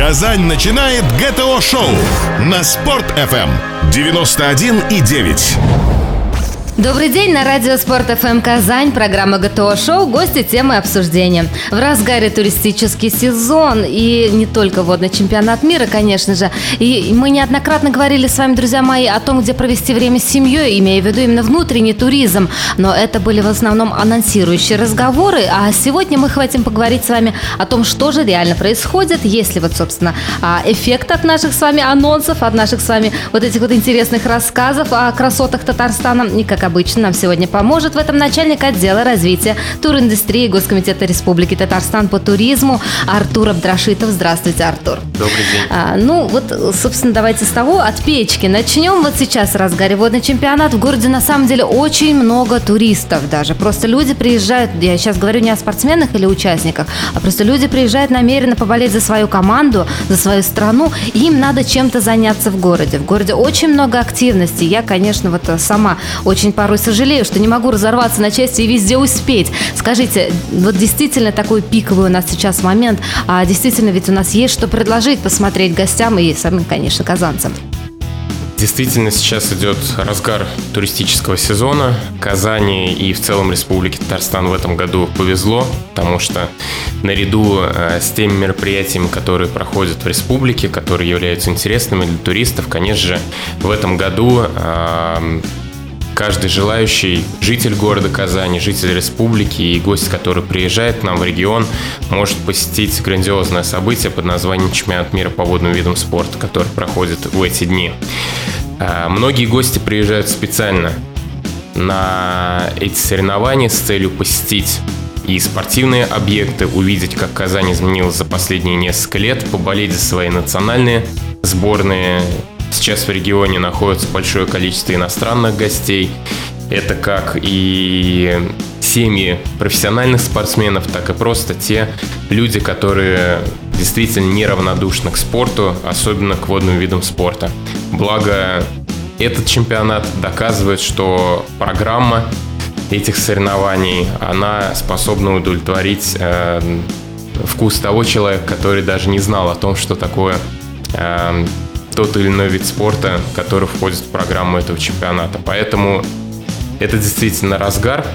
Казань начинает ГТО-шоу на Спорт-ФМ 91,9. Добрый день на радио Спорт ФМ Казань, программа ГТО Шоу, гости темы обсуждения. В разгаре туристический сезон и не только водный чемпионат мира, конечно же. И мы неоднократно говорили с вами, друзья мои, о том, где провести время с семьей, имея в виду именно внутренний туризм. Но это были в основном анонсирующие разговоры, а сегодня мы хотим поговорить с вами о том, что же реально происходит, если вот, собственно, а, эффект от наших с вами анонсов, от наших с вами вот этих вот интересных рассказов о красотах Татарстана, и как обычно, нам сегодня поможет в этом начальник отдела развития туриндустрии Госкомитета Республики Татарстан по туризму Артур Абдрашитов. Здравствуйте, Артур. Добрый день. А, ну, вот, собственно, давайте с того, от печки. Начнем вот сейчас разгаре водный чемпионат. В городе, на самом деле, очень много туристов даже. Просто люди приезжают, я сейчас говорю не о спортсменах или участниках, а просто люди приезжают намеренно поболеть за свою команду, за свою страну, и им надо чем-то заняться в городе. В городе очень много активностей. Я, конечно, вот сама очень порой сожалею, что не могу разорваться на части и везде успеть. Скажите, вот действительно такой пиковый у нас сейчас момент, а действительно ведь у нас есть что предложить, посмотреть гостям и самим, конечно, казанцам. Действительно, сейчас идет разгар туристического сезона. Казани и в целом Республике Татарстан в этом году повезло, потому что наряду э, с теми мероприятиями, которые проходят в республике, которые являются интересными для туристов, конечно же, в этом году э, каждый желающий житель города Казани, житель республики и гость, который приезжает к нам в регион, может посетить грандиозное событие под названием Чемпионат мира по водным видам спорта, который проходит в эти дни. А, многие гости приезжают специально на эти соревнования с целью посетить и спортивные объекты, увидеть, как Казань изменилась за последние несколько лет, поболеть за свои национальные сборные, Сейчас в регионе находится большое количество иностранных гостей. Это как и семьи профессиональных спортсменов, так и просто те люди, которые действительно неравнодушны к спорту, особенно к водным видам спорта. Благо, этот чемпионат доказывает, что программа этих соревнований, она способна удовлетворить э, вкус того человека, который даже не знал о том, что такое э, тот или иной вид спорта, который входит в программу этого чемпионата. Поэтому это действительно разгар,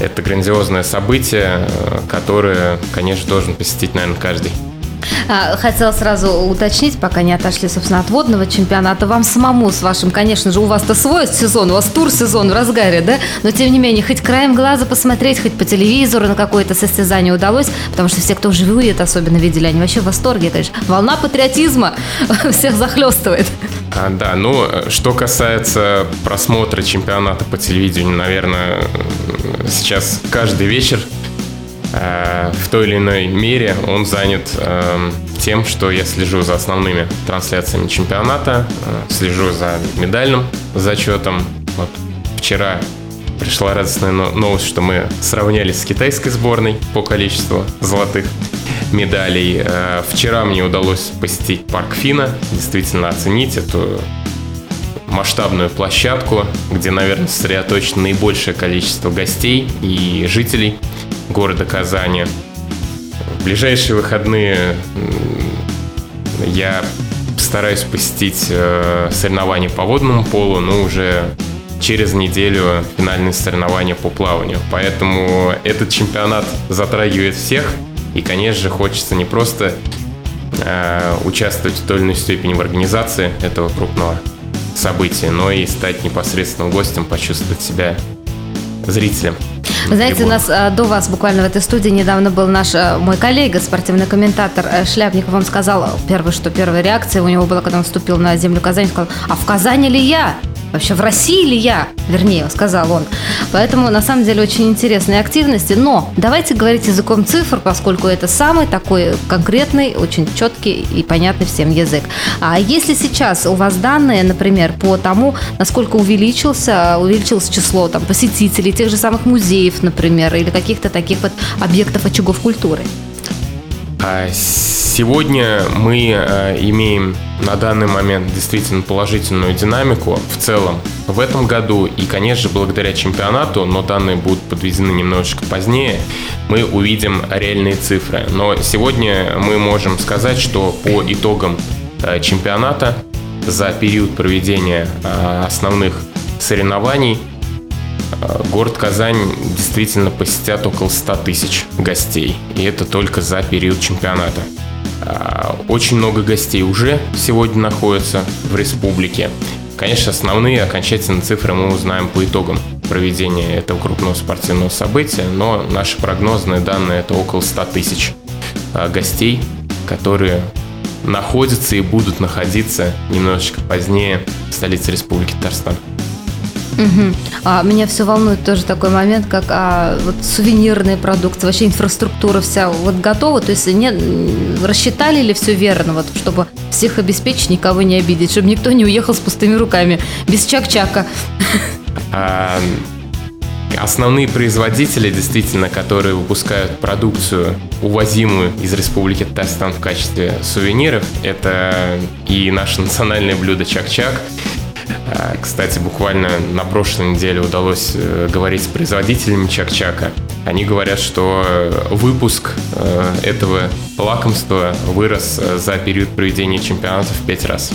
это грандиозное событие, э, которое, конечно, должен посетить, наверное, каждый. А, хотела сразу уточнить, пока не отошли, собственно, от водного чемпионата. Вам самому с вашим, конечно же, у вас-то свой сезон, у вас тур-сезон в разгаре, да? Но, тем не менее, хоть краем глаза посмотреть, хоть по телевизору на какое-то состязание удалось, потому что все, кто вживую это особенно видели, они вообще в восторге, конечно. Волна патриотизма всех захлестывает. А, да, ну, что касается просмотра чемпионата по телевидению, наверное, сейчас каждый вечер в той или иной мере он занят э, тем, что я слежу за основными трансляциями чемпионата, э, слежу за медальным зачетом. Вот вчера пришла радостная новость, что мы сравнялись с китайской сборной по количеству золотых медалей. Вчера мне удалось посетить парк Фина, действительно оценить эту масштабную площадку, где, наверное, сосредоточено наибольшее количество гостей и жителей города Казани. В ближайшие выходные я стараюсь посетить э, соревнования по водному полу, но уже через неделю финальные соревнования по плаванию. Поэтому этот чемпионат затрагивает всех. И, конечно же, хочется не просто э, участвовать в той или иной степени в организации этого крупного события, но и стать непосредственным гостем, почувствовать себя зрителем. Знаете, у нас а, до вас буквально в этой студии недавно был наш а, мой коллега, спортивный комментатор э, Шляпников. Он сказал, первое, что первая реакция у него была, когда он вступил на землю Казани, сказал, а в Казани ли я? Вообще в России ли я? Вернее, сказал он. Поэтому, на самом деле, очень интересные активности. Но давайте говорить языком цифр, поскольку это самый такой конкретный, очень четкий и понятный всем язык. А если сейчас у вас данные, например, по тому, насколько увеличился, увеличилось число там, посетителей тех же самых музеев, например, или каких-то таких вот объектов очагов культуры? А Сегодня мы э, имеем на данный момент действительно положительную динамику в целом в этом году. И, конечно, благодаря чемпионату, но данные будут подведены немножечко позднее, мы увидим реальные цифры. Но сегодня мы можем сказать, что по итогам э, чемпионата за период проведения э, основных соревнований город Казань действительно посетят около 100 тысяч гостей. И это только за период чемпионата. А, очень много гостей уже сегодня находятся в республике. Конечно, основные окончательные цифры мы узнаем по итогам проведения этого крупного спортивного события, но наши прогнозные данные это около 100 тысяч а, гостей, которые находятся и будут находиться немножечко позднее в столице Республики Татарстан. Угу. А меня все волнует тоже такой момент, как а, вот сувенирные продукты, вообще инфраструктура вся вот готова, то есть не, рассчитали ли все верно, вот, чтобы всех обеспечить, никого не обидеть, чтобы никто не уехал с пустыми руками, без чак-чака. А, основные производители, действительно, которые выпускают продукцию, увозимую из Республики Татарстан в качестве сувениров, это и наше национальное блюдо чак-чак, кстати, буквально на прошлой неделе удалось э, говорить с производителями Чак-Чака. Они говорят, что э, выпуск э, этого лакомства вырос за период проведения чемпионата в пять раз.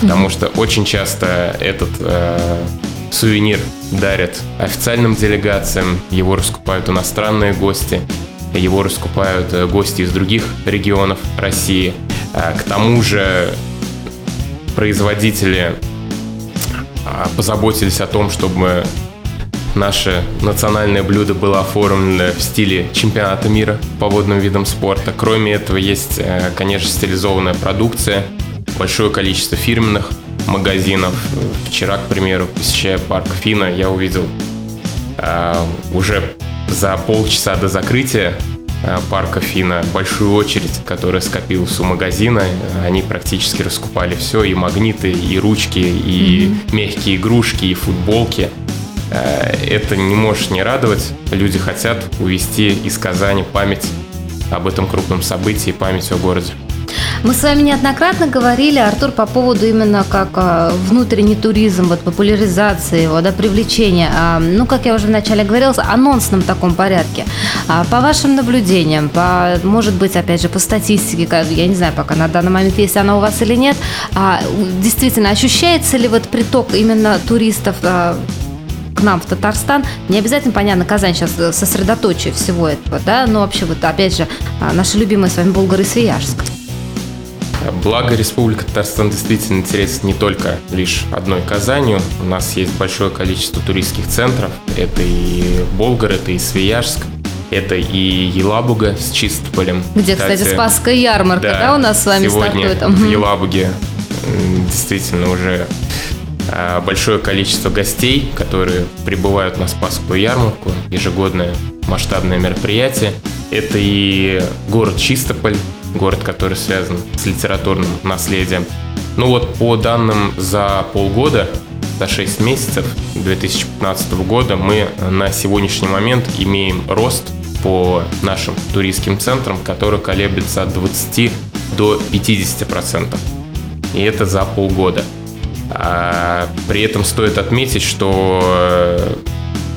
Потому что очень часто этот э, сувенир дарят официальным делегациям, его раскупают иностранные гости, его раскупают гости из других регионов России. А, к тому же производители а, позаботились о том, чтобы наше национальное блюдо было оформлено в стиле чемпионата мира по водным видам спорта. Кроме этого, есть, э, конечно, стилизованная продукция, большое количество фирменных магазинов. Вчера, к примеру, посещая парк Фина, я увидел э, уже за полчаса до закрытия парка Фина большую очередь, которая скопилась у магазина. Они практически раскупали все, и магниты, и ручки, и mm-hmm. мягкие игрушки, и футболки. Э, это не может не радовать. Люди хотят увести из Казани память об этом крупном событии, память о городе. Мы с вами неоднократно говорили, Артур, по поводу именно как а, внутренний туризм, вот популяризации его, да, привлечения. А, ну, как я уже вначале говорила, анонсном таком порядке. А, по вашим наблюдениям, по, может быть, опять же, по статистике, я не знаю, пока на данный момент есть она у вас или нет, действительно, ощущается ли вот приток именно туристов к нам в Татарстан. Не обязательно, понятно, Казань сейчас сосредоточие всего этого, да, но вообще вот опять же наши любимые с вами Болгар и Свияжск. Благо Республика Татарстан действительно интересна не только лишь одной Казанью. У нас есть большое количество туристских центров. Это и Болгар, это и Свияжск, это и Елабуга с Чистополем. Где, кстати, кстати Спасская ярмарка, да, да, у нас с вами сегодня стартует? в Елабуге действительно уже а, большое количество гостей, которые прибывают на Спасскую ярмарку, ежегодное масштабное мероприятие. Это и город Чистополь, город, который связан с литературным наследием. Ну вот по данным за полгода, за 6 месяцев 2015 года мы на сегодняшний момент имеем рост по нашим туристским центрам, который колеблется от 20 до 50 процентов. И это за полгода. А при этом стоит отметить, что э,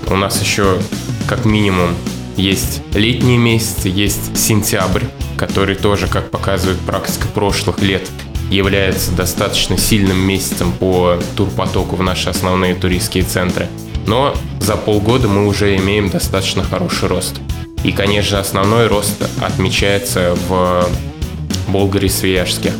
у нас еще как минимум есть летние месяцы, есть сентябрь, который тоже, как показывает практика прошлых лет, является достаточно сильным месяцем по турпотоку в наши основные туристские центры. Но за полгода мы уже имеем достаточно хороший рост. И, конечно, основной рост отмечается в Болгаре-Свияжске.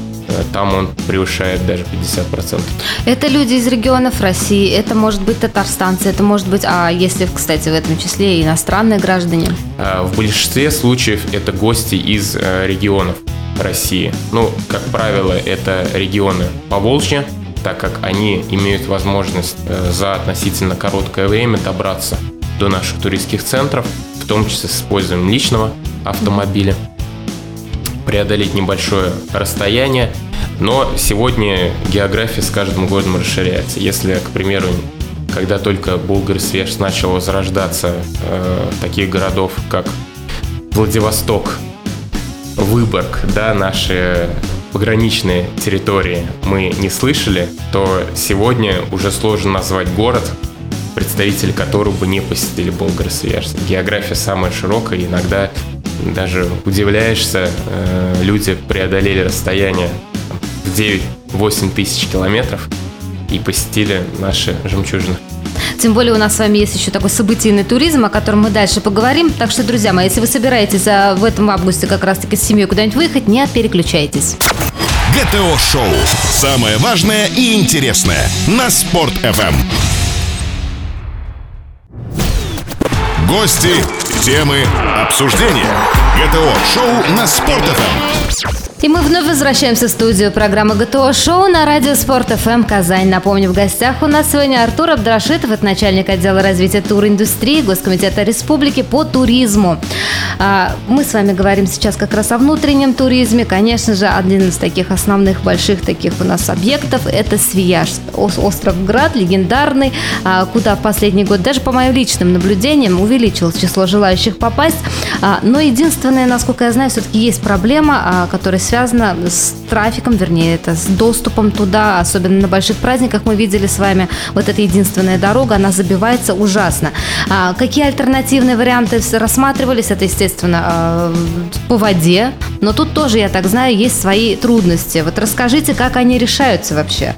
Там он превышает даже 50%. Это люди из регионов России, это может быть татарстанцы, это может быть, а если, кстати, в этом числе иностранные граждане? А, в большинстве случаев это гости из э, регионов России. Ну, как правило, это регионы Поволжья, так как они имеют возможность э, за относительно короткое время добраться до наших туристских центров, в том числе с использованием личного автомобиля преодолеть небольшое расстояние, но сегодня география с каждым годом расширяется. Если, к примеру, когда только Булгар Свеж начал возрождаться, э, таких городов, как Владивосток, Выборг, да, наши пограничные территории мы не слышали, то сегодня уже сложно назвать город, представители которого бы не посетили Болгар-Свияжск. География самая широкая, иногда даже удивляешься, э, люди преодолели расстояние в 9-8 тысяч километров и посетили наши жемчужины. Тем более у нас с вами есть еще такой событийный туризм, о котором мы дальше поговорим. Так что, друзья мои, если вы собираетесь в этом августе как раз-таки с семьей куда-нибудь выехать, не переключайтесь. ГТО-шоу. Самое важное и интересное на Спорт-ФМ. Гости, темы, обсуждения. ГТО-шоу на Спорт-ФМ. И мы вновь возвращаемся в студию программы ГТО Шоу на радио Спорт ФМ Казань. Напомню, в гостях у нас сегодня Артур Абдрашитов, это начальник отдела развития туриндустрии Госкомитета Республики по туризму. А, мы с вами говорим сейчас как раз о внутреннем туризме. Конечно же, один из таких основных больших таких у нас объектов – это Свияж, остров Град, легендарный, а, куда в последний год, даже по моим личным наблюдениям, увеличилось число желающих попасть. А, но единственное, насколько я знаю, все-таки есть проблема, которая связана связано с трафиком, вернее, это с доступом туда, особенно на больших праздниках мы видели с вами вот эта единственная дорога, она забивается ужасно. А, какие альтернативные варианты рассматривались? Это, естественно, а, по воде, но тут тоже, я так знаю, есть свои трудности. Вот расскажите, как они решаются вообще?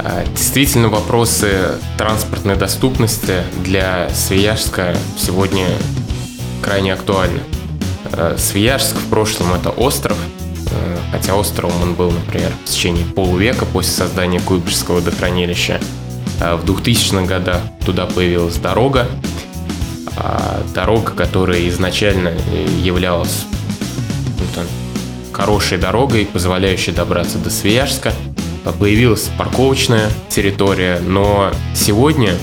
А, действительно, вопросы транспортной доступности для Свияжска сегодня крайне актуальны. А, Свияжск в прошлом это остров, хотя островом он был, например, в течение полувека после создания Куйбышевского водохранилища. Э, в 2000-х годах туда появилась дорога, а дорога, которая изначально являлась ну, хорошей дорогой, позволяющей добраться до Свияжска. Появилась парковочная территория, но сегодня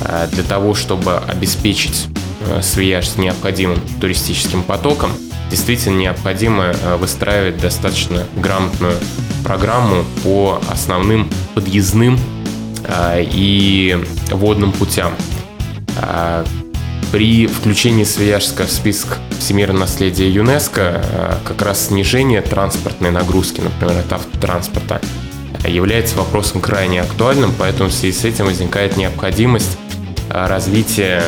э, для того, чтобы обеспечить Свияжск необходимым туристическим потоком, действительно необходимо э, выстраивать достаточно грамотную программу по основным подъездным э, и водным путям. Э, при включении Свияжска в список всемирного наследия ЮНЕСКО как раз снижение транспортной нагрузки, например, от автотранспорта, является вопросом крайне актуальным, поэтому в связи с этим возникает необходимость развития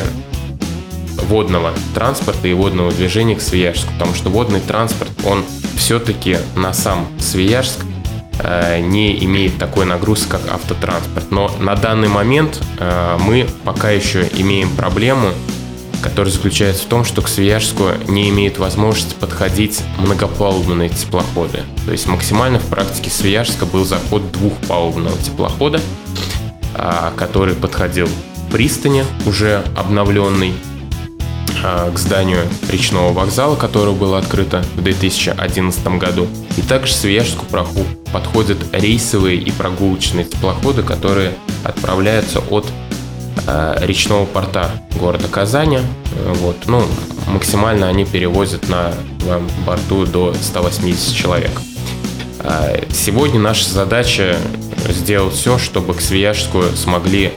водного транспорта и водного движения к Свияжску, потому что водный транспорт, он все-таки на сам Свияжск э, не имеет такой нагрузки, как автотранспорт. Но на данный момент э, мы пока еще имеем проблему, которая заключается в том, что к Свияжску не имеет возможности подходить многопалубные теплоходы. То есть максимально в практике Свияжска был заход двухпалубного теплохода, э, который подходил к пристани, уже обновленный, а, к зданию речного вокзала, которое было открыто в 2011 году. И также Свияжску подходят рейсовые и прогулочные теплоходы, которые отправляются от э, речного порта города Казани. Вот. Ну, максимально они перевозят на борту до 180 человек. Сегодня наша задача сделать все, чтобы к Свияжску смогли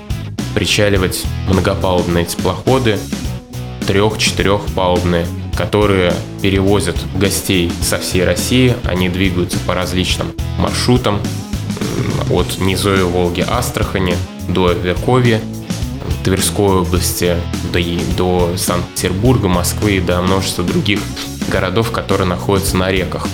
причаливать многопалубные теплоходы, трех-четырехпалубные, которые перевозят гостей со всей России. Они двигаются по различным маршрутам от Низоя Волги Астрахани до Верховья, Тверской области до, до Санкт-Петербурга, Москвы и до множества других городов, которые находятся на реках.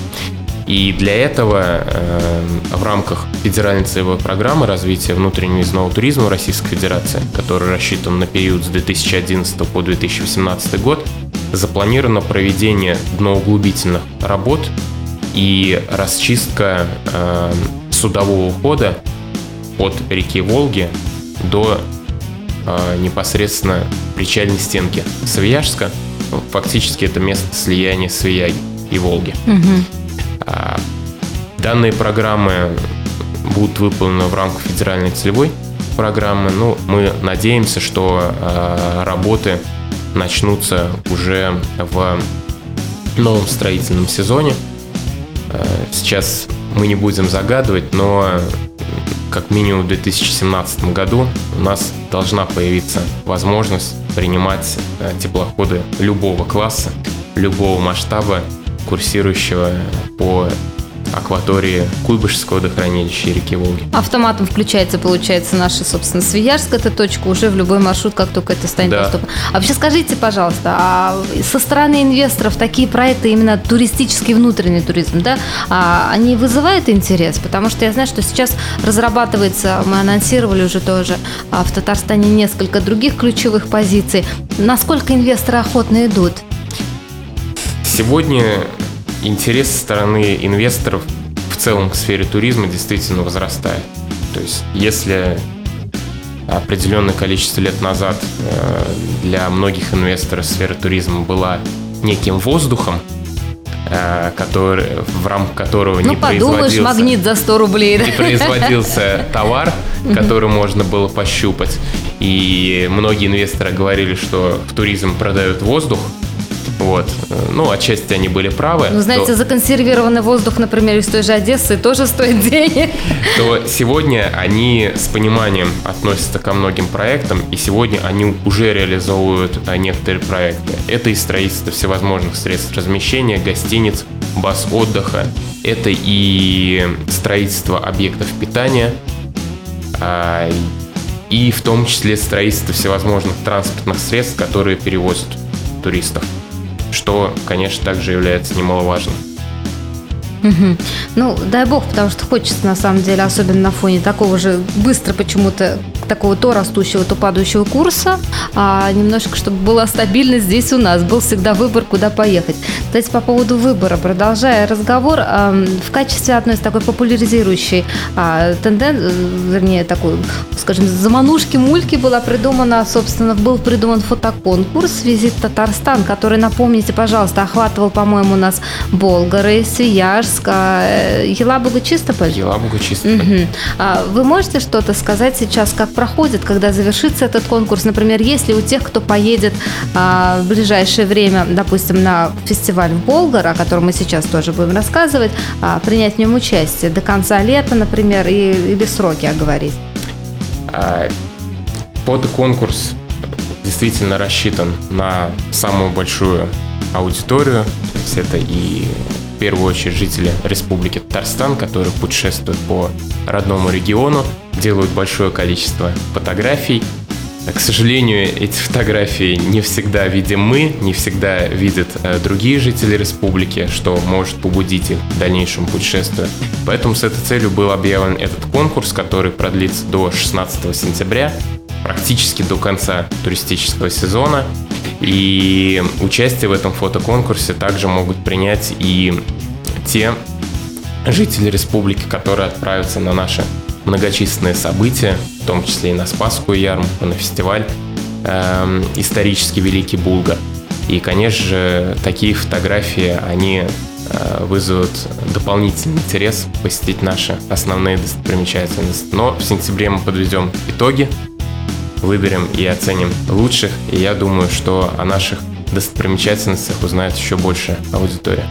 И для этого э, в рамках федеральной целевой программы развития внутреннего въездного туризма Российской Федерации, который рассчитан на период с 2011 по 2018 год, запланировано проведение дноуглубительных работ и расчистка э, судового хода от реки Волги до э, непосредственно причальной стенки Свияжска. Фактически это место слияния Свияги и Волги. Угу. А, данные программы будут выполнены в рамках федеральной целевой программы. Ну, мы надеемся, что а, работы начнутся уже в новом строительном сезоне. А, сейчас мы не будем загадывать, но как минимум в 2017 году у нас должна появиться возможность принимать теплоходы любого класса, любого масштаба курсирующего по акватории Куйбышевского водохранилища и реки Волги. Автоматом включается, получается, наша, собственно, Свиярск, эта точка, уже в любой маршрут, как только это станет Да. доступно. А вообще скажите, пожалуйста, а со стороны инвесторов такие проекты, именно туристический внутренний туризм, да, а они вызывают интерес? Потому что я знаю, что сейчас разрабатывается, мы анонсировали уже тоже а, в Татарстане несколько других ключевых позиций. Насколько инвесторы охотно идут? Сегодня интерес со стороны инвесторов в целом к сфере туризма действительно возрастает. То есть, если определенное количество лет назад э, для многих инвесторов сфера туризма была неким воздухом, э, который, в рамках которого Ну, не подумаешь, производился магнит за 100 рублей. да? не производился товар, который можно было пощупать. И многие инвесторы говорили, что в туризм продают воздух. Вот. Ну, отчасти они были правы. Ну, знаете, то, законсервированный воздух, например, из той же Одессы тоже стоит денег. то сегодня они с пониманием относятся ко многим проектам, и сегодня они уже реализовывают а, некоторые проекты. Это и строительство всевозможных средств размещения, гостиниц, баз отдыха. Это и строительство объектов питания, а, и в том числе строительство всевозможных транспортных средств, которые перевозят туристов, что, конечно, также является немаловажным. Мгм. Ну, дай бог, потому что хочется, на самом деле, особенно на фоне такого же быстро почему-то такого то растущего, то падающего курса, а немножко, чтобы была стабильность здесь у нас, был всегда выбор, куда поехать. Кстати, по поводу выбора, продолжая разговор, в качестве одной из такой популяризирующей тенденции, вернее, такой, скажем, заманушки мульки была придумана, собственно, был придуман фотоконкурс «Визит Татарстан», который, напомните, пожалуйста, охватывал, по-моему, у нас Болгары, Свияжск, а, э, Елабуга, Чистополь. Елабуга чисто. Мгм. А Вы можете что-то сказать сейчас, как проходит, когда завершится этот конкурс? Например, если у тех, кто поедет а, в ближайшее время, допустим, на фестиваль в Болгар, о котором мы сейчас тоже будем рассказывать, а, принять в нем участие до конца лета, например, и, или сроки оговорить? А, Под конкурс действительно рассчитан на самую большую аудиторию. То есть это и в первую очередь жители Республики Татарстан, которые путешествуют по родному региону, делают большое количество фотографий. К сожалению, эти фотографии не всегда видим мы, не всегда видят э, другие жители республики, что может побудить их в дальнейшем путешествию. Поэтому с этой целью был объявлен этот конкурс, который продлится до 16 сентября, практически до конца туристического сезона. И участие в этом фотоконкурсе также могут принять и те жители республики, которые отправятся на наши многочисленные события, в том числе и на Спасскую ярмарку, на фестиваль эм, исторический Великий Булгар. И, конечно же, такие фотографии, они э, вызовут дополнительный интерес посетить наши основные достопримечательности. Но в сентябре мы подведем итоги, выберем и оценим лучших. И я думаю, что о наших достопримечательностях узнает еще больше аудитория.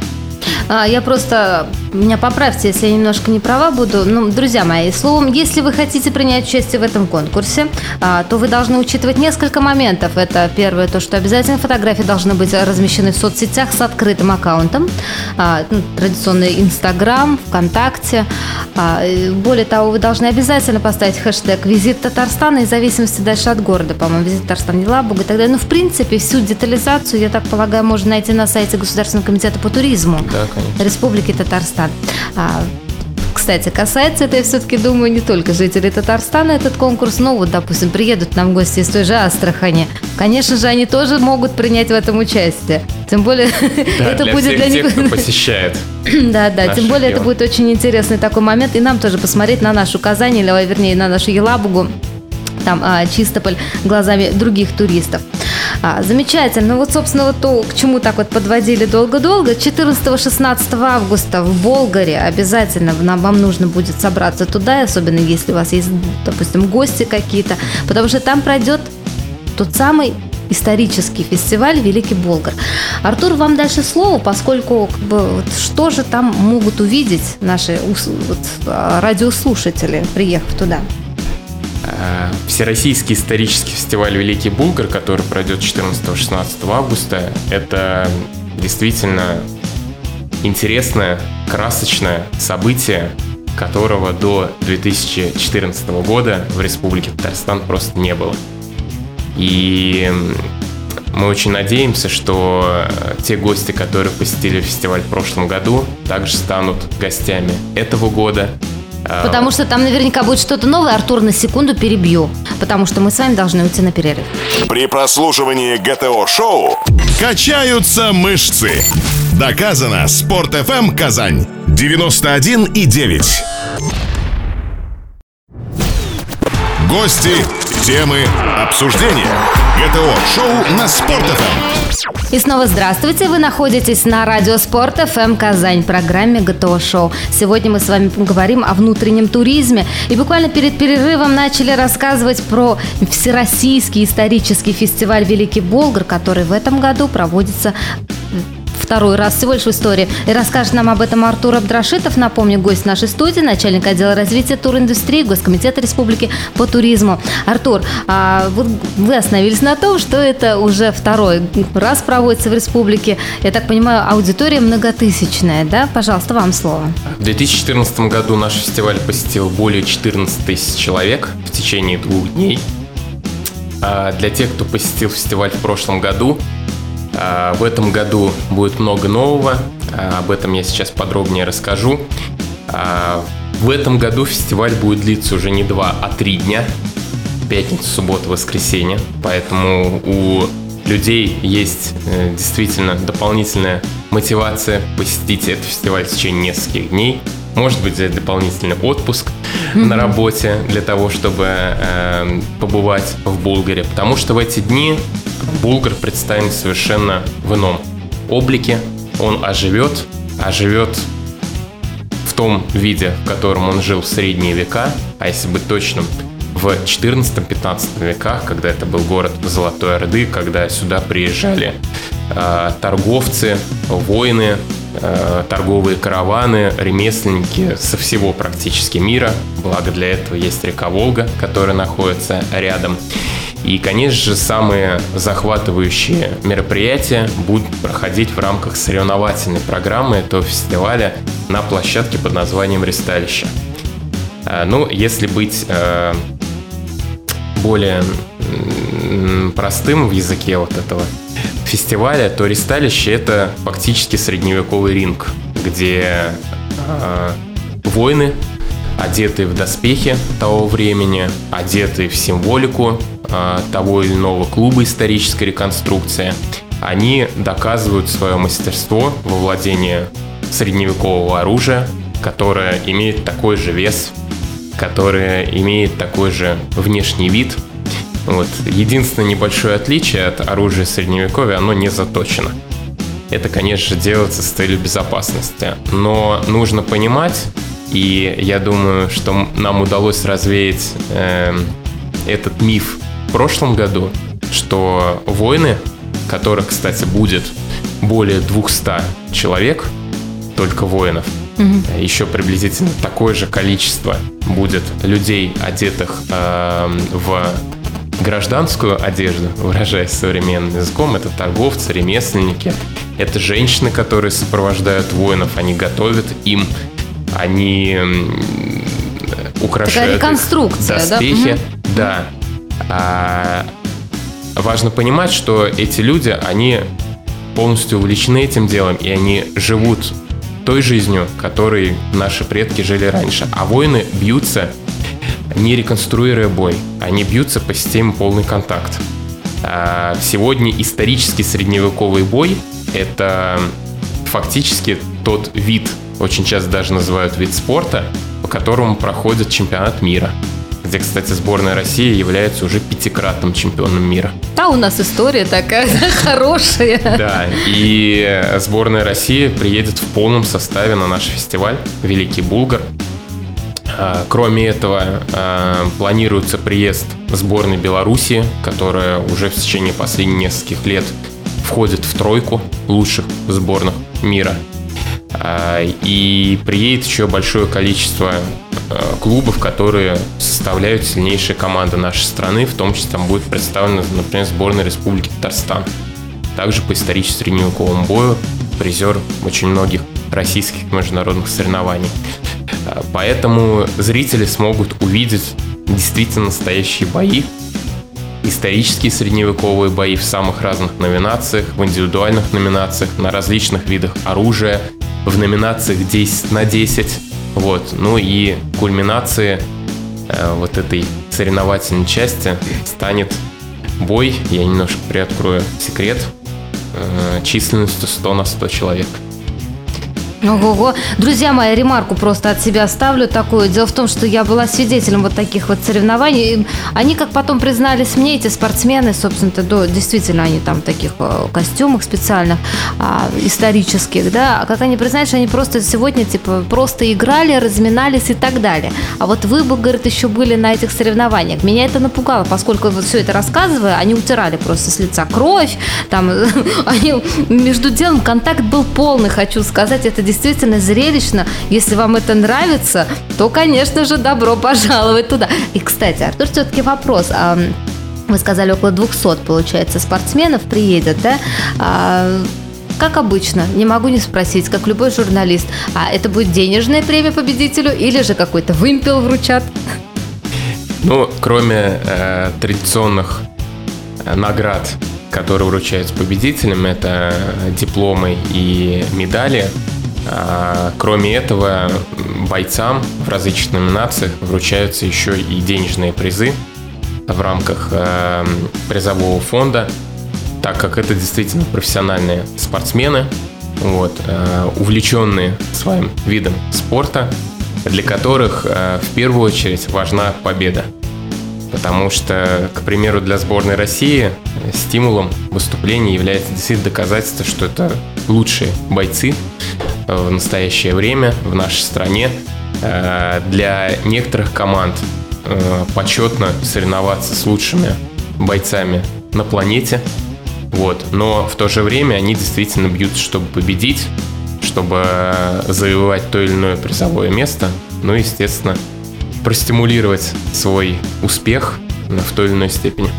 А, Я просто, меня поправьте, если я немножко не права буду. Ну, друзья мои, словом, если вы хотите принять участие в этом конкурсе, а, то вы должны учитывать несколько моментов. Это первое, то, что обязательно фотографии должны быть размещены в соцсетях с открытым аккаунтом. А, ну, Традиционный Инстаграм, ВКонтакте. Более того, вы должны обязательно поставить хэштег «Визит Татарстана» и зависимости дальше от города, по-моему, «Визит Татарстан», Елабуга и так далее. Ну, в принципе, всю детализацию, я так полагаю, можно найти на сайте Государственного комитета по туризму. Да, конечно. Республики Татарстан. А, кстати, касается это, я все-таки думаю, не только жителей Татарстана этот конкурс, но вот, допустим, приедут нам гости из той же Астрахани. Конечно же, они тоже могут принять в этом участие. Тем более, Да, это для будет всех для тех, них... кто посещает. Да, да, тем более это регион. будет очень интересный такой момент, и нам тоже посмотреть на нашу Казань, или, вернее, на нашу Елабугу, там а, Чистополь глазами других туристов. А, замечательно. Ну вот, собственно, вот то, к чему так вот подводили долго-долго. 14-16 августа в Болгаре обязательно нам, вам нужно будет собраться туда, особенно если у вас есть, допустим, гости какие-то, потому что там пройдет тот самый исторический фестиваль Великий Болгар. Артур, вам дальше слово, поскольку как бы, вот, что же там могут увидеть наши вот, а, радиослушатели, приехав туда? А, Всероссийский исторический фестиваль Великий Булгар, который пройдет 14-16 августа, это действительно интересное, красочное событие, которого до 2014 года в Республике Татарстан просто не было. И мы очень надеемся, что те гости, которые посетили фестиваль в прошлом году, также станут гостями этого года. А, потому что там наверняка будет что-то новое. Артур, на секунду перебью, потому что мы с вами должны уйти на перерыв. При прослушивании ГТО-шоу качаются мышцы. Доказано. Спорт FM Казань 91 и 9. Гости, темы, обсуждения. ГТО-шоу на Спорт.ФМ. И снова здравствуйте. Вы находитесь на радио Спорт ФМ Казань, программе ГТО Шоу. Сегодня мы с вами поговорим о внутреннем туризме. И буквально перед перерывом начали рассказывать про Всероссийский исторический фестиваль Великий Болгар, который в этом году проводится второй раз всего лишь в истории. И расскажет нам об этом Артур Абдрашитов, напомню, гость нашей студии, начальник отдела развития туриндустрии Госкомитета Республики по туризму. Артур, а вот вы остановились на том, что это уже второй раз проводится в республике. Я так понимаю, аудитория многотысячная, да? Пожалуйста, вам слово. В 2014 году наш фестиваль посетил более 14 тысяч человек в течение двух дней. А для тех, кто посетил фестиваль в прошлом году, в этом году будет много нового, а, об этом я сейчас подробнее расскажу. А, в этом году фестиваль будет длиться уже не два, а три дня. Пятница, суббота, воскресенье. Поэтому у людей есть э, действительно дополнительная мотивация посетить этот фестиваль в течение нескольких дней. Может быть, взять дополнительный отпуск mm-hmm. на работе для того, чтобы э, побывать в Болгаре. Потому что в эти дни Булгар представлен совершенно в ином облике. Он оживет, оживет в том виде, в котором он жил в средние века, а если быть точным, в 14-15 веках, когда это был город Золотой Орды, когда сюда приезжали торговцы, воины, э, торговые караваны, ремесленники со всего практически мира. Благо для этого есть река Волга, которая находится рядом. И, конечно же, самые захватывающие мероприятия будут проходить в рамках соревновательной программы этого фестиваля на площадке под названием «Ресталище». А, ну, если быть э, более простым в языке вот этого фестиваля, то «Ресталище» — это фактически средневековый ринг, где э, воины, одетые в доспехи того времени, одетые в символику а, того или иного клуба исторической реконструкции, они доказывают свое мастерство во владении средневекового оружия, которое имеет такой же вес, которое имеет такой же внешний вид. Вот. Единственное небольшое отличие от оружия средневековья, оно не заточено. Это, конечно же, делается с целью безопасности. Но нужно понимать, и я думаю, что нам удалось развеять э, этот миф прошлом году, что воины, которых, кстати, будет более 200 человек, только воинов, угу. еще приблизительно такое же количество будет людей, одетых э, в гражданскую одежду, выражаясь современным языком, это торговцы, ремесленники, это женщины, которые сопровождают воинов, они готовят им, они украшают Такая реконструкция, доспехи. Да? да. А, важно понимать, что эти люди, они полностью увлечены этим делом, и они живут той жизнью, которой наши предки жили раньше. А воины бьются, не реконструируя бой. Они бьются по системе полный контакт. А сегодня исторический средневековый бой – это фактически тот вид, очень часто даже называют вид спорта, по которому проходит чемпионат мира – где, кстати, сборная России является уже пятикратным чемпионом мира. А у нас история такая хорошая. Да, и сборная России приедет в полном составе на наш фестиваль «Великий Булгар». А, кроме этого, а, планируется приезд сборной Беларуси, которая уже в течение последних нескольких лет входит в тройку лучших сборных мира. А, и приедет еще большое количество клубов, которые составляют сильнейшие команды нашей страны, в том числе там будет представлена, например, сборная Республики Татарстан. Также по исторически средневековому бою призер очень многих российских международных соревнований. Поэтому зрители смогут увидеть действительно настоящие бои, исторические средневековые бои в самых разных номинациях, в индивидуальных номинациях, на различных видах оружия, в номинациях 10 на 10. Вот. Ну и кульминацией э, вот этой соревновательной части станет бой, я немножко приоткрою секрет, э, численностью 100 на 100 человек. Ого-го. Друзья мои, ремарку просто от себя ставлю такую. Дело в том, что я была свидетелем вот таких вот соревнований. Они, как потом признались мне, эти спортсмены, собственно-то, да, действительно, они там в таких э, костюмах специальных, а, исторических, да, а как они признались, они просто сегодня, типа, просто играли, разминались и так далее. А вот вы бы, говорит, еще были на этих соревнованиях. Меня это напугало, поскольку вот все это рассказывая, они утирали просто с лица кровь, там, они, между делом контакт был полный, хочу сказать, это действительно действительно зрелищно. Если вам это нравится, то, конечно же, добро пожаловать туда. И, кстати, Артур, все-таки вопрос. А, вы сказали, около 200, получается, спортсменов приедет, да? А, как обычно, не могу не спросить, как любой журналист, а это будет денежная премия победителю или же какой-то вымпел вручат? Ну, кроме э, традиционных э, наград, которые вручаются победителям, это дипломы и медали, кроме этого, бойцам в различных номинациях вручаются еще и денежные призы в рамках э, призового фонда, так как это действительно профессиональные спортсмены, вот, э, увлеченные своим видом спорта, для которых э, в первую очередь важна победа. Потому что, к примеру, для сборной России стимулом выступления является действительно доказательство, что это лучшие бойцы, в настоящее время в нашей стране. Э, для некоторых команд э, почетно соревноваться с лучшими бойцами на планете. Вот. Но в то же время они действительно бьются, чтобы победить, чтобы завоевать то или иное призовое место. Ну, естественно, простимулировать свой успех в той или иной степени.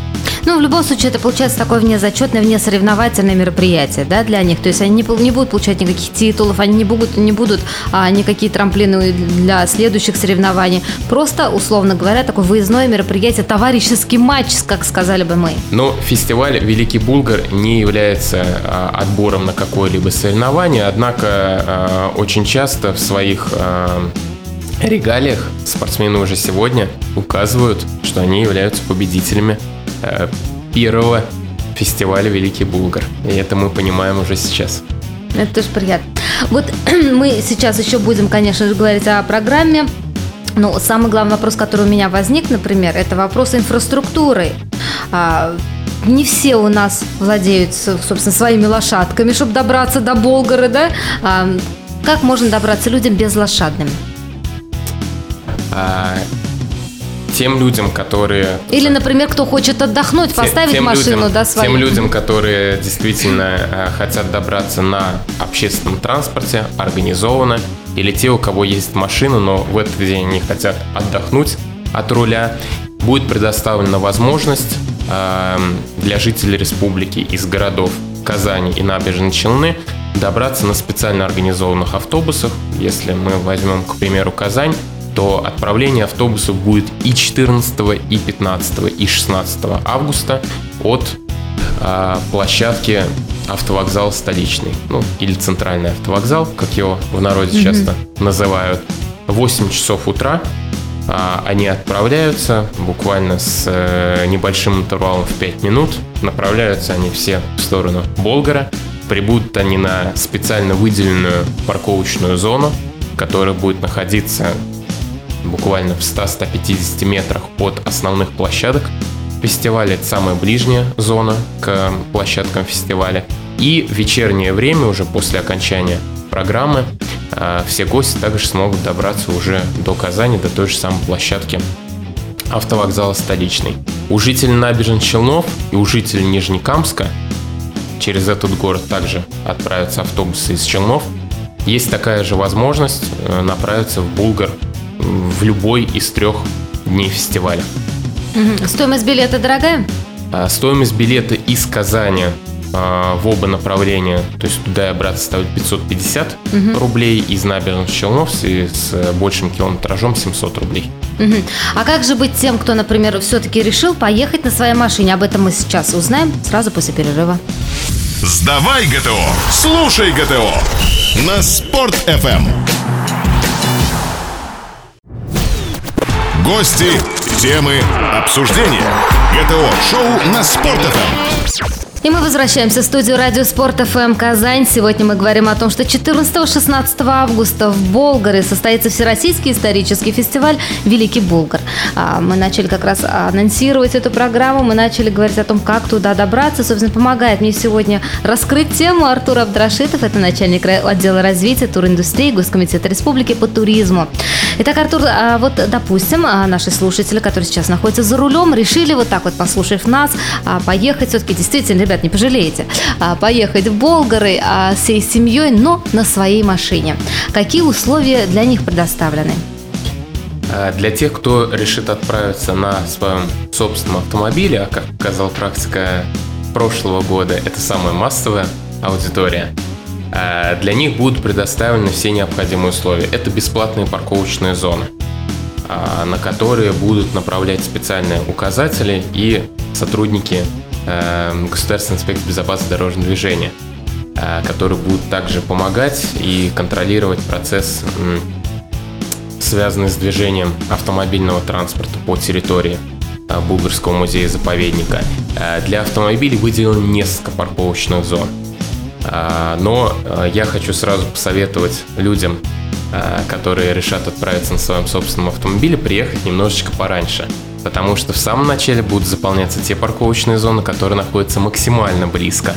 Ну, в любом случае, это получается такое внезачетное, внесоревновательное мероприятие, да, для них. То есть они не, не будут получать никаких титулов, они не будут, не будут а, никакие трамплины для следующих соревнований. Просто, условно говоря, такое выездное мероприятие, товарищеский матч, как сказали бы мы. Но фестиваль «Великий Булгар» не является а, отбором на какое-либо соревнование, однако а, очень часто в своих а, регалиях спортсмены уже сегодня указывают, что они являются победителями первого фестиваля «Великий Булгар». И это мы понимаем уже сейчас. Это тоже приятно. Вот мы сейчас еще будем, конечно же, говорить о программе. Но самый главный вопрос, который у меня возник, например, это вопрос инфраструктуры. А, не все у нас владеют, собственно, своими лошадками, чтобы добраться до Болгара, да? А, как можно добраться людям безлошадным? А, тем людям, которые... Или, например, кто хочет отдохнуть, поставить тем машину, людям, да, свою. Тем людям, которые действительно э, хотят добраться на общественном транспорте, организованно, или те, у кого есть машина, но в этот день они хотят отдохнуть от руля, будет предоставлена возможность э, для жителей республики из городов Казани и Набережной Челны добраться на специально организованных автобусах. Если мы возьмем, к примеру, Казань, то отправление автобусов будет и 14, и 15, и 16 августа от э, площадки автовокзал столичный, ну или центральный автовокзал, как его в народе mm-hmm. часто называют. 8 часов утра а, они отправляются буквально с э, небольшим интервалом в 5 минут. Направляются они все в сторону Болгара. Прибудут они на специально выделенную парковочную зону, которая будет находиться буквально в 100-150 метрах от основных площадок фестиваля. Это самая ближняя зона к площадкам фестиваля. И в вечернее время, уже после окончания программы, а, все гости также смогут добраться уже до Казани, до той же самой площадки автовокзала столичный. У жителей набережных Челнов и у жителей Нижнекамска через этот город также отправятся автобусы из Челнов. Есть такая же возможность э, направиться в Булгар в любой из трех дней фестиваля. Стоимость билета дорогая? А, стоимость билета из Казани в оба направления, то есть туда и обратно стоит 550 угу. рублей, из набережных Челнов и с большим километражом 700 рублей. Угу. А как же быть тем, кто, например, все-таки решил поехать на своей машине? Об этом мы сейчас узнаем сразу после перерыва. Сдавай ГТО, слушай ГТО на Спорт FM. Гости, темы, обсуждения. ГТО-шоу на Спорт FM. И мы возвращаемся в студию Радио Спорт ФМ Казань. Сегодня мы говорим о том, что 14-16 августа в Болгаре состоится Всероссийский исторический фестиваль «Великий Болгар». А, мы начали как раз анонсировать эту программу, мы начали говорить о том, как туда добраться. Собственно, помогает мне сегодня раскрыть тему Артур Абдрашитов, это начальник отдела развития туриндустрии Госкомитета Республики по туризму. Итак, Артур, а вот, допустим, а, наши слушатели, которые сейчас находятся за рулем, решили вот так вот, послушав нас, поехать все-таки действительно, ребят, ребят, не пожалеете, а, поехать в Болгары а, всей семьей, но на своей машине. Какие условия для них предоставлены? А, для тех, кто решит отправиться на своем собственном автомобиле, а как показала практика прошлого года, это самая массовая аудитория, для них будут предоставлены все необходимые условия. Это бесплатные парковочные зоны, на которые будут направлять специальные указатели и сотрудники Эм, Государственной инспекции безопасности дорожного движения, э, которые будут также помогать и контролировать процесс, связанный с движением автомобильного транспорта по территории э, Булгарского музея-заповедника. Э, для автомобилей выделено несколько парковочных зон. Но я хочу сразу посоветовать людям, которые решат отправиться на своем собственном автомобиле, приехать немножечко пораньше – потому что в самом начале будут заполняться те парковочные зоны, которые находятся максимально близко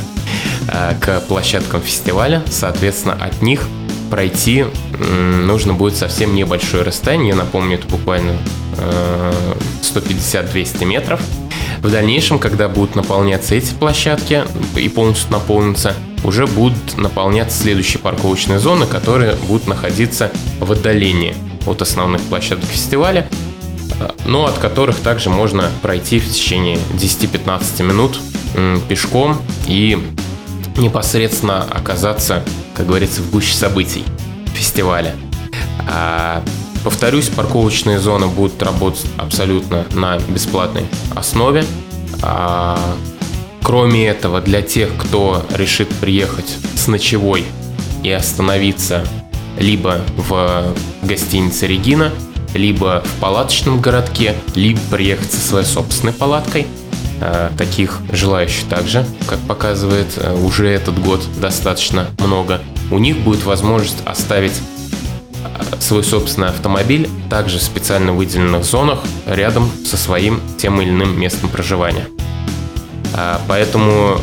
э, к площадкам фестиваля. Соответственно, от них пройти нужно будет совсем небольшое расстояние. Я напомню, это буквально 150-200 э, метров. В дальнейшем, когда будут наполняться эти площадки и полностью наполнятся, уже будут наполняться следующие парковочные зоны, которые будут находиться в отдалении от основных площадок фестиваля но от которых также можно пройти в течение 10-15 минут пешком и непосредственно оказаться, как говорится, в гуще событий фестиваля. А, повторюсь, парковочные зоны будут работать абсолютно на бесплатной основе. А, кроме этого, для тех, кто решит приехать с ночевой и остановиться либо в гостинице «Регина», либо в палаточном городке, либо приехать со своей собственной палаткой. Э, таких желающих также, как показывает э, уже этот год, достаточно много. У них будет возможность оставить э, свой собственный автомобиль также в специально выделенных зонах рядом со своим тем или иным местом проживания. Поэтому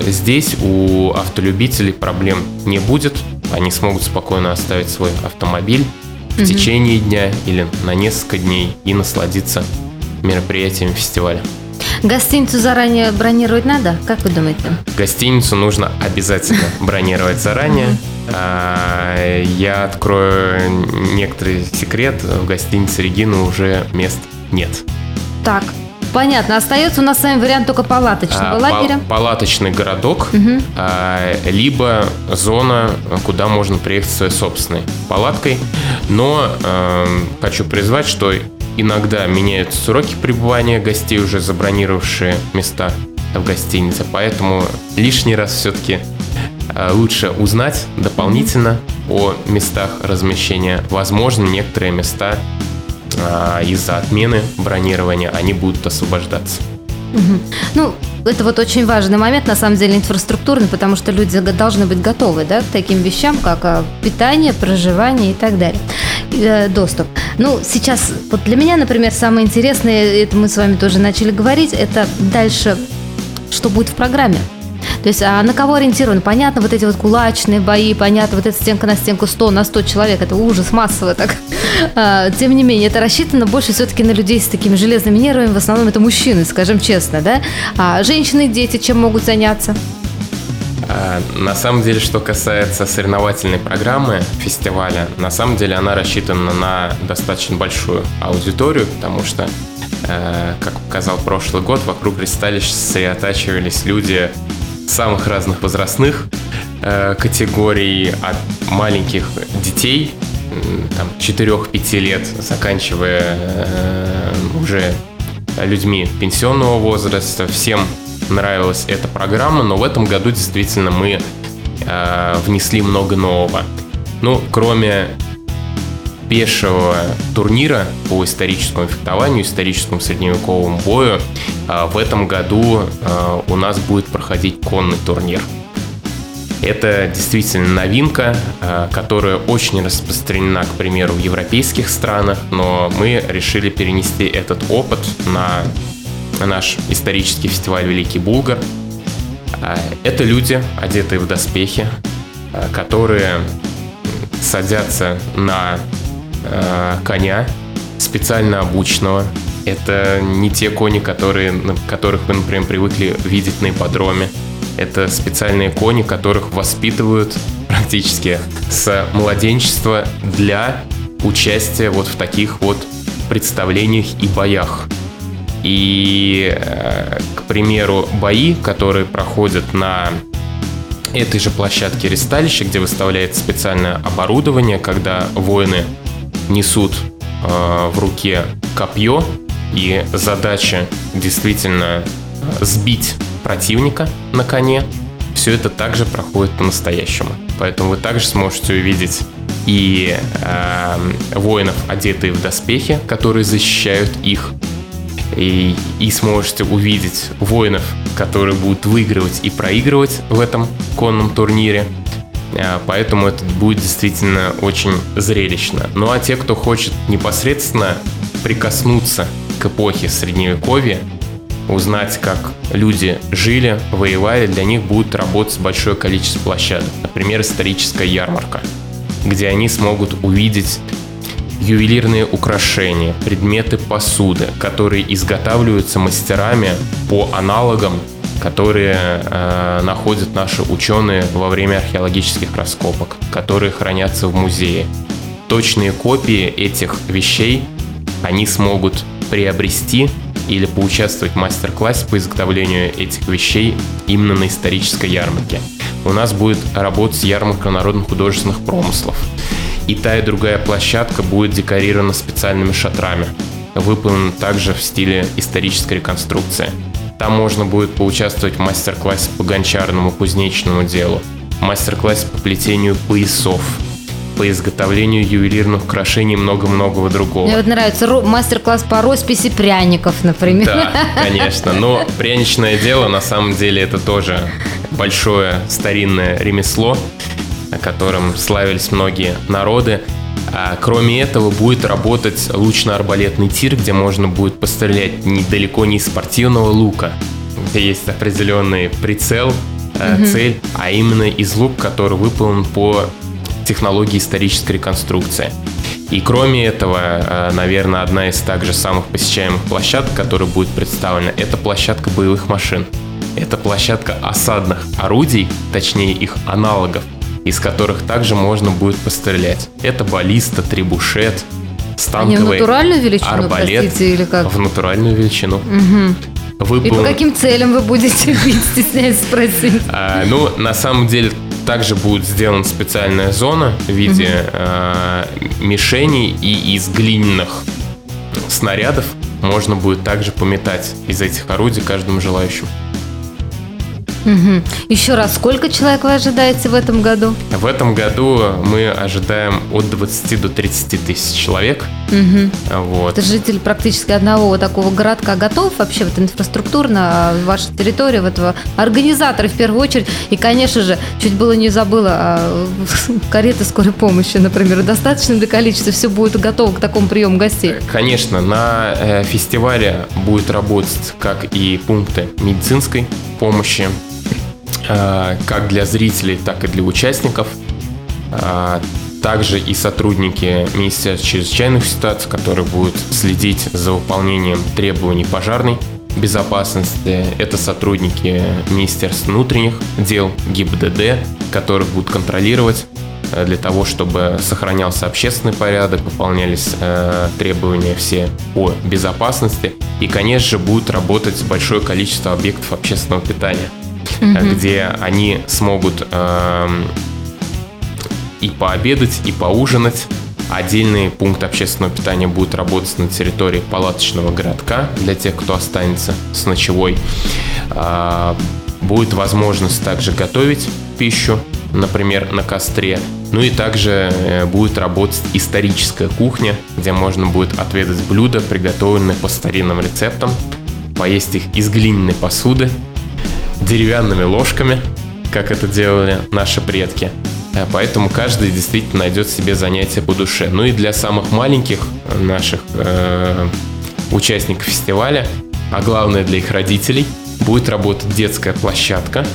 здесь у автолюбителей проблем не будет. Они смогут спокойно оставить свой автомобиль в течение дня или на несколько дней и насладиться мероприятием фестиваля. Гостиницу заранее бронировать надо? Как вы думаете? Гостиницу нужно обязательно бронировать заранее. А, я открою некоторый секрет. В гостинице Регина уже мест нет. Так, Понятно. Остается у нас с вами вариант только палаточного а, лагеря. Палаточный городок, угу. а, либо зона, куда можно приехать своей собственной палаткой. Но а, хочу призвать, что иногда меняются сроки пребывания гостей, уже забронировавшие места в гостинице. Поэтому лишний раз все-таки а, лучше узнать дополнительно о местах размещения. Возможно, некоторые места из-за отмены бронирования они будут освобождаться. Угу. Ну, это вот очень важный момент, на самом деле, инфраструктурный, потому что люди должны быть готовы да, к таким вещам, как а, питание, проживание и так далее. Э, доступ. Ну, сейчас, вот для меня, например, самое интересное, это мы с вами тоже начали говорить, это дальше, что будет в программе. То есть, а на кого ориентирован? Понятно, вот эти вот кулачные бои, понятно, вот эта стенка на стенку 100 на 100 человек, это ужас массово так. А, тем не менее, это рассчитано больше все-таки на людей с такими железными нервами, в основном это мужчины, скажем честно, да? А женщины и дети чем могут заняться? А, на самом деле, что касается соревновательной программы фестиваля, на самом деле она рассчитана на достаточно большую аудиторию, потому что, э, как показал прошлый год, вокруг ристалища сосредотачивались люди самых разных возрастных э, категорий, от маленьких детей, там, 4-5 лет, заканчивая э, уже людьми пенсионного возраста. Всем нравилась эта программа, но в этом году действительно мы э, внесли много нового. Ну, кроме пешего турнира по историческому фехтованию, историческому средневековому бою, э, в этом году э, у нас будет проходить конный турнир. Это действительно новинка, э, которая очень распространена, к примеру, в европейских странах, но мы решили перенести этот опыт на наш исторический фестиваль «Великий Булгар». Это люди, одетые в доспехи, которые садятся на коня, специально обученного. Это не те кони, которые, которых вы, например, привыкли видеть на ипподроме. Это специальные кони, которых воспитывают практически с младенчества для участия вот в таких вот представлениях и боях. И, э, к примеру, бои, которые проходят на этой же площадке ресталища, где выставляется специальное оборудование, когда воины несут э, в руке копье, и задача действительно сбить противника на коне. Все это также проходит по-настоящему. Поэтому вы также сможете увидеть и э, воинов, одетые в доспехи, которые защищают их. И, и сможете увидеть воинов, которые будут выигрывать и проигрывать в этом конном турнире. Э, поэтому это будет действительно очень зрелищно. Ну а те, кто хочет непосредственно прикоснуться к эпохе Средневековья, узнать, как люди жили, воевали, для них будет работать большое количество площадок. Например, историческая ярмарка, где они смогут увидеть ювелирные украшения, предметы посуды, которые изготавливаются мастерами по аналогам, которые э, находят наши ученые во время археологических раскопок, которые хранятся в музее. Точные копии этих вещей они смогут приобрести или поучаствовать в мастер-классе по изготовлению этих вещей именно на исторической ярмарке. У нас будет работать ярмарка народных художественных промыслов. И та, и другая площадка будет декорирована специальными шатрами, выполнена также в стиле исторической реконструкции. Там можно будет поучаствовать в мастер-классе по гончарному кузнечному делу, мастер-классе по плетению поясов, по изготовлению ювелирных украшений и много-многого другого. Мне вот нравится мастер-класс по росписи пряников, например. Да, конечно. Но пряничное дело, на самом деле, это тоже большое старинное ремесло, о котором славились многие народы. А кроме этого будет работать лучно-арбалетный тир, где можно будет пострелять недалеко не из спортивного лука, где есть определенный прицел, угу. цель, а именно из лук, который выполнен по технологии исторической реконструкции. И кроме этого, э, наверное, одна из также самых посещаемых площадок, которая будет представлена, это площадка боевых машин. Это площадка осадных орудий, точнее их аналогов, из которых также можно будет пострелять. Это баллиста, трибушет, станковый Они в натуральную величину, арбалет. Простите, или как? В натуральную величину. Угу. Вы И по каким целям вы будете бить, стесняюсь спросить? А, ну, на самом деле, также будет сделана специальная зона в виде угу. э, мишеней и из глиняных снарядов можно будет также пометать из этих орудий каждому желающему. Угу. Еще раз, сколько человек вы ожидаете в этом году? В этом году мы ожидаем от 20 до 30 тысяч человек. Угу. Вот. Это житель практически одного вот такого городка готов вообще вот инфраструктурно а, ваша территория, вот организаторы в первую очередь. И, конечно же, чуть было не забыла, а, кареты скорой помощи, например, достаточно для количества, все будет готово к такому приему гостей. Конечно, на э, фестивале будет работать как и пункты медицинской помощи, как для зрителей, так и для участников. Э, также и сотрудники Министерства чрезвычайных ситуаций, которые будут следить за выполнением требований пожарной безопасности. Это сотрудники Министерства внутренних дел, ГИБДД, которые будут контролировать э, для того, чтобы сохранялся общественный порядок, выполнялись э, требования все по безопасности. И, конечно же, будет работать большое количество объектов общественного питания угу. где они смогут э, и пообедать, и поужинать. Отдельный пункт общественного питания будет работать на территории палаточного городка для тех, кто останется с ночевой. А, будет возможность также готовить пищу, например, на костре. Ну и также э, будет работать историческая кухня, где можно будет отведать блюда, приготовленные по старинным рецептам, поесть их из глиняной посуды, деревянными ложками, как это делали наши предки. Э, поэтому каждый действительно найдет себе занятие по душе. Ну и для самых маленьких наших э, участников фестиваля, а главное для их родителей, будет работать детская площадка.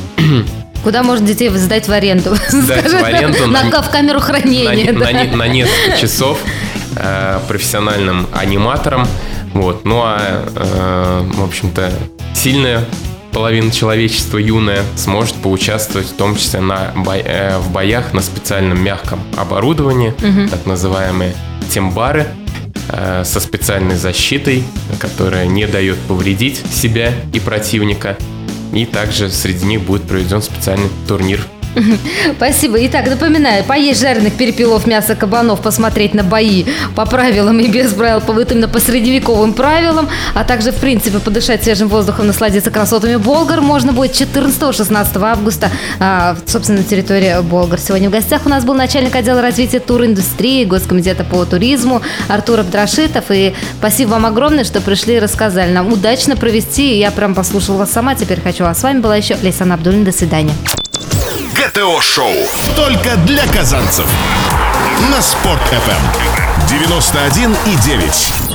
Куда можно детей сдать в аренду? Сдать в аренду на, на, в камеру хранения. На, да. на, на несколько часов э, профессиональным аниматором. Вот. Ну а, э, в общем-то, сильная половина человечества юная сможет поучаствовать в том числе на бо- э, в боях на специальном мягком оборудовании, угу. так называемые тембары э, со специальной защитой, которая не дает повредить себя и противника. И также среди них будет проведен специальный турнир Спасибо. Итак, напоминаю, поесть жареных перепелов, мяса кабанов, посмотреть на бои по правилам и без правил, по, вот именно по средневековым правилам, а также, в принципе, подышать свежим воздухом, насладиться красотами Болгар можно будет 14-16 августа, а, собственно, на территории Болгар. Сегодня в гостях у нас был начальник отдела развития туриндустрии Госкомитета по туризму Артур Абдрашитов. И спасибо вам огромное, что пришли и рассказали нам. Удачно провести. Я прям послушала вас сама, теперь хочу. А с вами была еще Лейсан Абдулин. До свидания. ГТО-шоу. Только для казанцев. На Спорт-ФМ. 91,9.